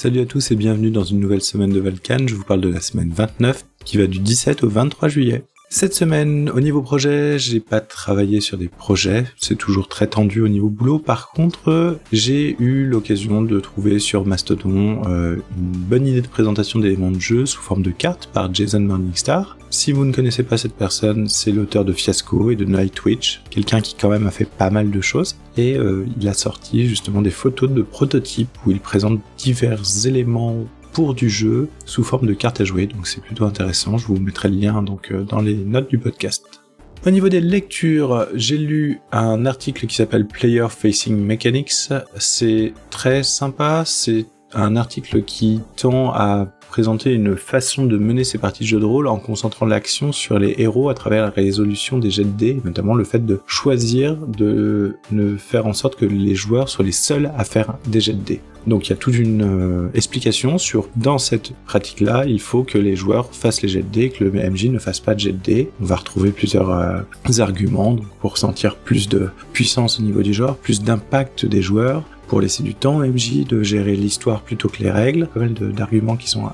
Salut à tous et bienvenue dans une nouvelle semaine de Valkan. Je vous parle de la semaine 29 qui va du 17 au 23 juillet. Cette semaine, au niveau projet, j'ai pas travaillé sur des projets, c'est toujours très tendu au niveau boulot. Par contre, j'ai eu l'occasion de trouver sur Mastodon euh, une bonne idée de présentation d'éléments de jeu sous forme de cartes par Jason Morningstar. Si vous ne connaissez pas cette personne, c'est l'auteur de Fiasco et de Nightwitch, quelqu'un qui quand même a fait pas mal de choses. Et euh, il a sorti justement des photos de prototypes où il présente divers éléments pour du jeu sous forme de carte à jouer, donc c'est plutôt intéressant. Je vous mettrai le lien donc euh, dans les notes du podcast. Au niveau des lectures, j'ai lu un article qui s'appelle Player Facing Mechanics. C'est très sympa, c'est un article qui tend à présenter une façon de mener ses parties de jeu de rôle en concentrant l'action sur les héros à travers la résolution des jets de dés, notamment le fait de choisir de ne faire en sorte que les joueurs soient les seuls à faire des jets de dés. Donc il y a toute une euh, explication sur dans cette pratique-là, il faut que les joueurs fassent les jets de dés, que le MJ ne fasse pas de jets de dés. On va retrouver plusieurs euh, arguments pour sentir plus de puissance au niveau du genre, plus d'impact des joueurs, pour laisser du temps au MJ de gérer l'histoire plutôt que les règles. Pas mal d'arguments qui sont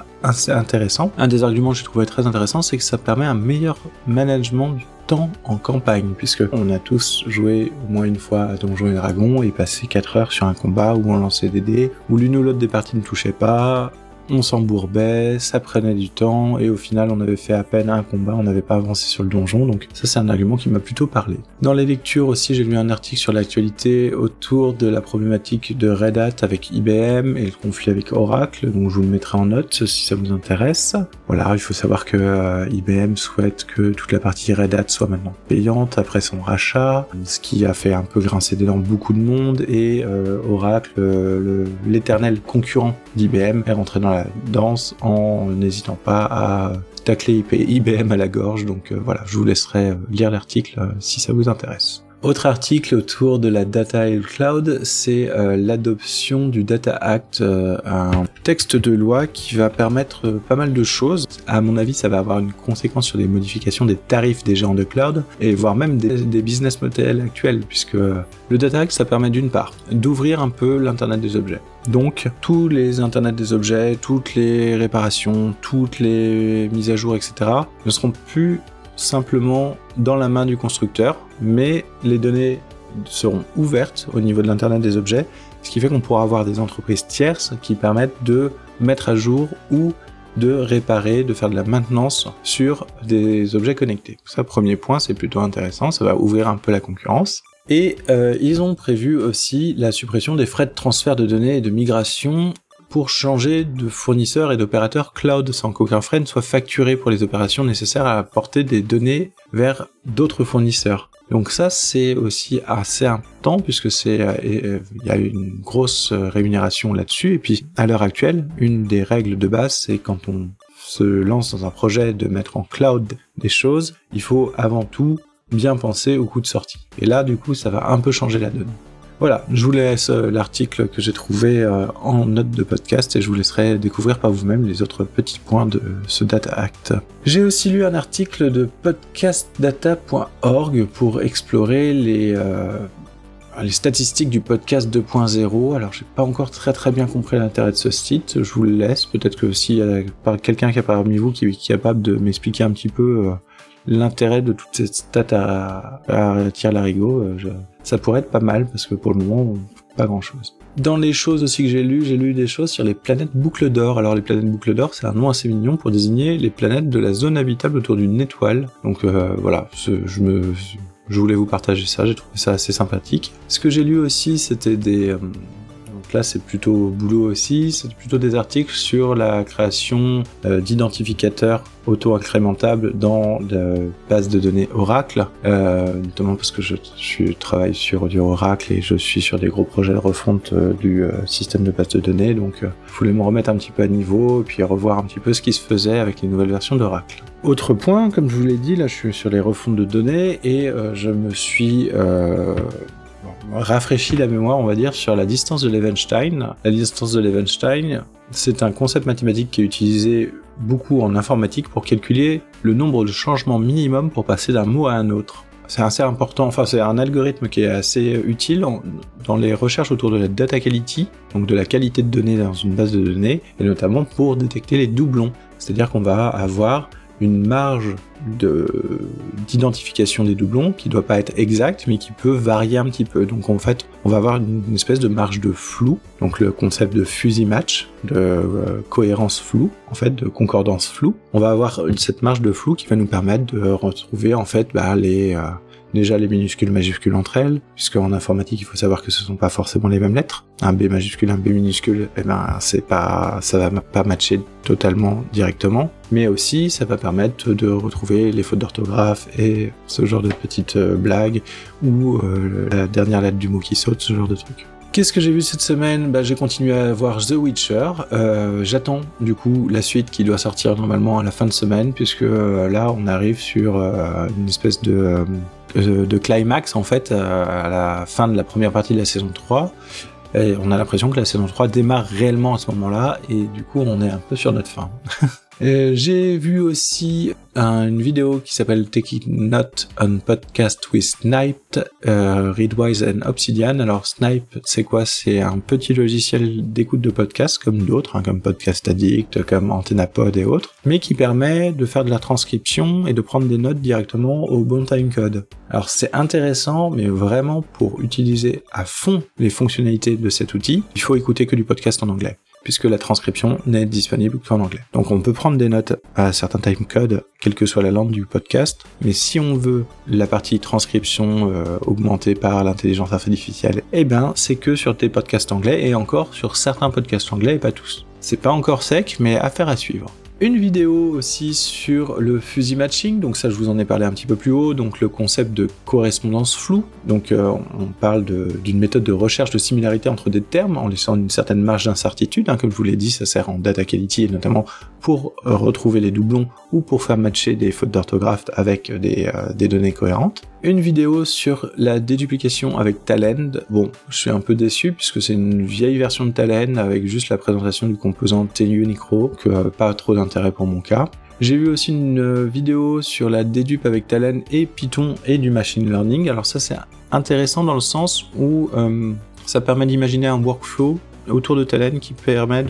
intéressants. Un des arguments que j'ai trouvé très intéressant, c'est que ça permet un meilleur management du temps en campagne, puisque on a tous joué au moins une fois à Donjons et Dragons et passé 4 heures sur un combat où on lançait des dés, où l'une ou l'autre des parties ne touchait pas, on s'embourbait, ça prenait du temps, et au final on avait fait à peine un combat, on n'avait pas avancé sur le donjon, donc ça c'est un argument qui m'a plutôt parlé. Dans les lectures aussi, j'ai lu un article sur l'actualité autour de la problématique de Red Hat avec IBM et le conflit avec Oracle, donc je vous le mettrai en note si ça vous intéresse. Voilà, il faut savoir que euh, IBM souhaite que toute la partie Red Hat soit maintenant payante après son rachat, ce qui a fait un peu grincer des dents beaucoup de monde, et euh, Oracle, euh, l'éternel concurrent d'IBM, est rentré dans danse en n'hésitant pas à tacler IBM à la gorge. Donc euh, voilà, je vous laisserai euh, lire l'article euh, si ça vous intéresse. Autre article autour de la data et le cloud, c'est l'adoption du Data Act, un texte de loi qui va permettre pas mal de choses. À mon avis, ça va avoir une conséquence sur les modifications des tarifs des géants de cloud et voire même des, des business models actuels, puisque le Data Act, ça permet d'une part d'ouvrir un peu l'Internet des objets donc tous les internets des objets, toutes les réparations, toutes les mises à jour, etc. ne seront plus simplement dans la main du constructeur, mais les données seront ouvertes au niveau de l'internet des objets, ce qui fait qu'on pourra avoir des entreprises tierces qui permettent de mettre à jour ou de réparer, de faire de la maintenance sur des objets connectés. Ça, premier point, c'est plutôt intéressant, ça va ouvrir un peu la concurrence. Et euh, ils ont prévu aussi la suppression des frais de transfert de données et de migration pour changer de fournisseur et d'opérateur cloud sans qu'aucun frais ne soit facturé pour les opérations nécessaires à apporter des données vers d'autres fournisseurs. Donc ça c'est aussi assez important puisque c'est euh, euh, il y a une grosse rémunération là-dessus et puis à l'heure actuelle une des règles de base c'est quand on se lance dans un projet de mettre en cloud des choses, il faut avant tout bien penser au coup de sortie. Et là, du coup, ça va un peu changer la donne. Voilà, je vous laisse euh, l'article que j'ai trouvé euh, en note de podcast et je vous laisserai découvrir par vous-même les autres petits points de ce Data Act. J'ai aussi lu un article de podcastdata.org pour explorer les, euh, les statistiques du podcast 2.0. Alors, j'ai pas encore très très bien compris l'intérêt de ce site. Je vous le laisse. Peut-être que s'il y a quelqu'un qui est parmi vous qui est capable de m'expliquer un petit peu l'intérêt de toutes ces stats à, à tirer larigot, euh, ça pourrait être pas mal parce que pour le moment, pas grand chose. Dans les choses aussi que j'ai lues, j'ai lu des choses sur les planètes boucle d'or. Alors les planètes boucle d'or, c'est un nom assez mignon pour désigner les planètes de la zone habitable autour d'une étoile. Donc euh, voilà, je me, je voulais vous partager ça, j'ai trouvé ça assez sympathique. Ce que j'ai lu aussi, c'était des, euh, là c'est plutôt boulot aussi, c'est plutôt des articles sur la création euh, d'identificateurs auto-incrémentables dans la base de données Oracle, euh, notamment parce que je, travaille sur du Oracle et je suis sur des gros projets de refonte euh, du système de base de données, donc je voulais me remettre un petit peu à niveau et puis revoir un petit peu ce qui se faisait avec les nouvelles versions d'Oracle. Autre point, comme je vous l'ai dit, là je suis sur les refontes de données et je me suis rafraîchit la mémoire, on va dire, sur la distance de Levenstein. La distance de Levenstein, c'est un concept mathématique qui est utilisé beaucoup en informatique pour calculer le nombre de changements minimum pour passer d'un mot à un autre. c'est assez important, enfin c'est un algorithme qui est assez utile dans les recherches autour de la data quality, donc de la qualité de données dans une base de données, et notamment pour détecter les doublons. C'est-à-dire qu'on va avoir une marge d'identification des doublons qui doit pas être exacte mais qui peut varier un petit peu. Donc en fait, on va avoir une, espèce de marge de flou, donc le concept de fuzzy match, de euh, cohérence floue, en fait, de concordance floue. On va avoir cette marge de flou qui va nous permettre de retrouver en fait bah, les euh, déjà les minuscules majuscules entre elles, puisque en informatique il faut savoir que ce sont pas forcément les mêmes lettres. Un B majuscule, un B minuscule, eh ben c'est pas, ça va pas matcher totalement directement, mais aussi ça va permettre de retrouver les fautes d'orthographe et ce genre de petites euh, blagues ou euh, la dernière lettre du mot qui saute, ce genre de truc. Qu'est-ce que j'ai vu cette semaine? Bah, J'ai continué à voir The Witcher. Euh, J'attends du coup la suite qui doit sortir normalement à la fin de semaine, puisque euh, là on arrive sur euh, une espèce de, euh, de, climax en fait à la fin de la première partie de la saison 3. Et on a l'impression que la saison 3 démarre réellement à ce moment-là, et du coup on est un peu sur notre fin. Euh, j'ai vu aussi une vidéo qui s'appelle Taking Note on Podcast with Snipe, euh, Readwise and Obsidian. Alors Snipe, c'est quoi? C'est un petit logiciel d'écoute de podcast comme d'autres, hein, comme Podcast Addict, comme AntennaPod et autres, mais qui permet de faire de la transcription et de prendre des notes directement au bon timecode. Alors c'est intéressant, mais vraiment pour utiliser à fond les fonctionnalités de cet outil, il faut écouter que du podcast en anglais puisque la transcription n'est disponible qu'en anglais. Donc on peut prendre des notes à certains timecodes, quelle que soit la langue du podcast, mais si on veut la partie transcription euh, augmentée par l'intelligence artificielle, eh ben c'est que sur des podcasts anglais et encore sur certains podcasts anglais et pas tous. C'est pas encore sec, mais affaire à suivre. Une vidéo aussi sur le fuzzy matching, donc ça je vous en ai parlé un petit peu plus haut, donc le concept de correspondance floue. Donc euh, on parle d'une méthode de recherche de similarité entre des termes en laissant une certaine marge d'incertitude. Hein, comme je vous l'ai dit, ça sert en data quality et notamment pour euh, retrouver les doublons ou pour faire matcher des fautes d'orthographe avec des, euh, des, données cohérentes. Une vidéo sur la déduplication avec Talend. Bon, je suis un peu déçu puisque c'est une vieille version de Talend avec juste la présentation du composant TU-Unicro, que pas trop d'intérêt pour mon cas. J'ai vu aussi une vidéo sur la dédupe avec Talend et Python et du machine learning. Alors ça c'est intéressant dans le sens où euh, ça permet d'imaginer un workflow autour de Talend qui permet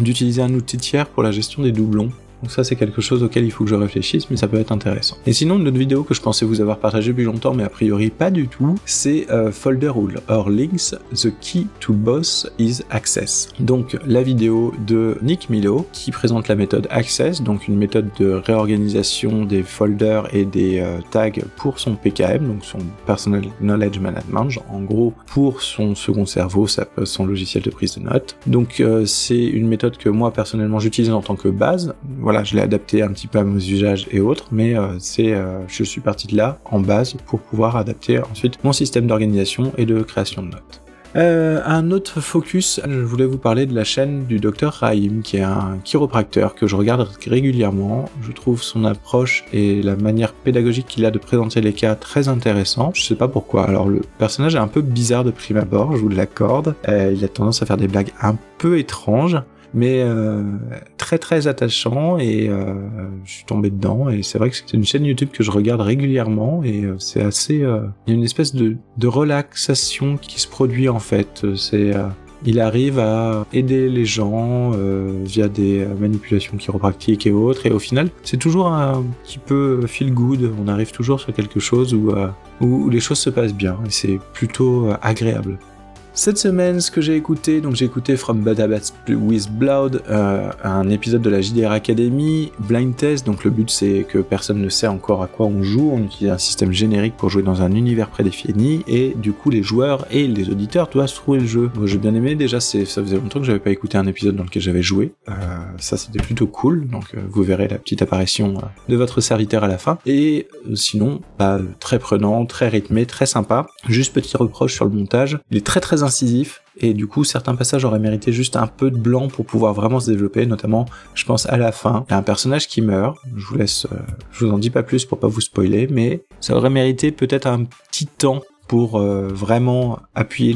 d'utiliser un outil tiers pour la gestion des doublons. Donc ça c'est quelque chose auquel il faut que je réfléchisse, mais ça peut être intéressant. Et sinon, une autre vidéo que je pensais vous avoir partagée depuis longtemps, mais a priori pas du tout, c'est euh, Folder or Links, The Key to Boss is Access. Donc la vidéo de Nick Milo qui présente la méthode Access, donc une méthode de réorganisation des folders et des euh, tags pour son PKM, donc son Personal Knowledge Management, en gros pour son second cerveau, son logiciel de prise de notes. Donc euh, c'est une méthode que moi personnellement j'utilise en tant que base je l'ai adapté un petit peu à mes usages et autres, mais euh, c'est, euh, je suis parti de là en base pour pouvoir adapter ensuite mon système d'organisation et de création de notes. Euh, un autre focus, je voulais vous parler de la chaîne du docteur Rahim, qui est un chiropracteur que je regarde régulièrement. Je trouve son approche et la manière pédagogique qu'il a de présenter les cas très intéressant. Je sais pas pourquoi. Alors le personnage est un peu bizarre de prime abord, je vous l'accorde. il a tendance à faire des blagues un peu étranges mais euh, très très attachant et euh, je suis tombé dedans et c'est vrai que c'est une chaîne YouTube que je regarde régulièrement et euh, c'est assez il y a une espèce de, de relaxation qui se produit en fait. C'est il arrive à aider les gens via des manipulations chiropractiques et autres et au final c'est toujours un petit peu feel good. On arrive toujours sur quelque chose où, où les choses se passent bien et c'est plutôt agréable cette semaine, ce que j'ai écouté, donc j'ai écouté From Bad Habits with Blood, euh, un épisode de la JDR Academy, Blind Test, donc le but c'est que personne ne sait encore à quoi on joue, on utilise un système générique pour jouer dans un univers prédéfini, et du coup les joueurs et les auditeurs doivent trouver le jeu. Moi j'ai bien aimé, déjà ça faisait longtemps que j'avais pas écouté un épisode dans lequel j'avais joué, euh, ça c'était plutôt cool, donc euh, vous verrez la petite apparition de votre serviteur à la fin, et sinon, bah, très prenant, très rythmé, très sympa, juste petit reproche sur le montage, il est très très incisif et du coup certains passages auraient mérité juste un peu de blanc pour pouvoir vraiment se développer, notamment je pense à la fin, il y a un personnage qui meurt, je vous laisse, euh, je vous en dis pas plus pour pas vous spoiler, mais ça aurait mérité peut-être un petit temps pour euh, vraiment appuyer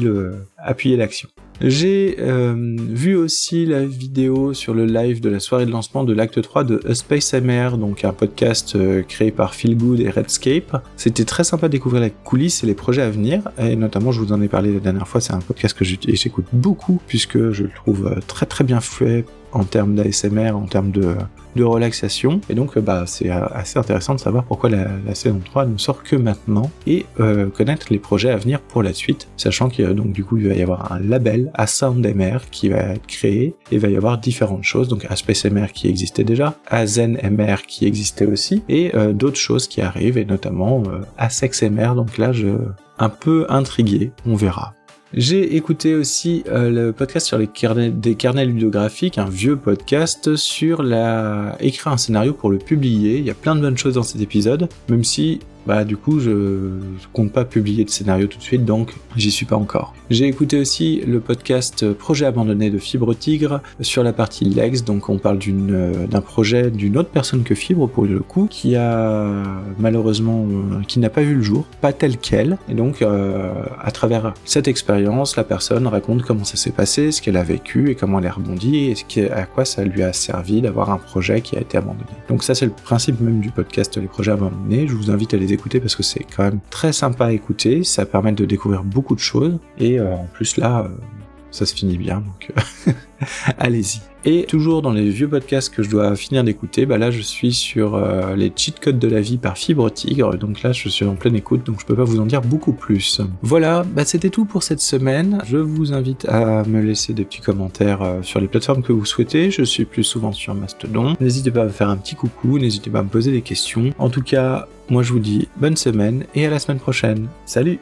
l'action. J'ai euh, vu aussi la vidéo sur le live de la soirée de lancement de l'acte 3 de A Space MR, donc un podcast euh, créé par Phil Good et Redscape. C'était très sympa de découvrir les coulisses et les projets à venir, et notamment je vous en ai parlé la dernière fois, c'est un podcast que j'écoute beaucoup puisque je le trouve euh, très très bien fait en termes d'ASMR, en termes de, de relaxation. Et donc, euh, bah, c'est euh, assez intéressant de savoir pourquoi la, saison 3 ne sort que maintenant et euh, connaître les projets à venir pour la suite, sachant qu'il donc du coup il va y avoir un label à SoundMR qui va être créé et il va y avoir différentes choses, donc Space MR qui existait déjà, Zen MR qui existait aussi et d'autres choses qui arrivent et notamment Asex MR. Donc là, je un peu intrigué, on verra. J'ai écouté aussi euh, le podcast sur les carnets, des carnets ludographiques, un vieux podcast sur la écrire un scénario pour le publier. Il y a plein de bonnes choses dans cet épisode, même si bah du coup je, compte pas publier de scénario tout de suite donc j'y suis pas encore. J'ai écouté aussi le podcast Projet abandonné de Fibre Tigre sur la partie Legs, donc on parle euh, d'un projet d'une autre personne que Fibre pour le coup qui a malheureusement euh, qui n'a pas vu le jour, pas tel quel et donc euh, à travers cette expérience la personne raconte comment ça s'est passé, ce qu'elle a vécu et comment elle a rebondi et à quoi ça lui a servi d'avoir un projet qui a été abandonné. Donc ça c'est le principe même du podcast Les projets abandonnés, je vous invite à les écouter parce que c'est quand même très sympa à écouter, ça permet de découvrir beaucoup de choses. Et euh, en plus là euh, ça se finit bien donc euh, allez-y. Et toujours dans les vieux podcasts que je dois finir d'écouter, bah là je suis sur les cheat codes de la vie par Fibre Tigre, donc là je suis en pleine écoute, donc je peux pas vous en dire beaucoup plus. Voilà, bah c'était tout pour cette semaine. Je vous invite à me laisser des petits commentaires sur les plateformes que vous souhaitez. Je suis plus souvent sur Mastodon. N'hésitez pas à me faire un petit coucou, n'hésitez pas à me poser des questions. En tout cas, moi je vous dis bonne semaine et à la semaine prochaine. Salut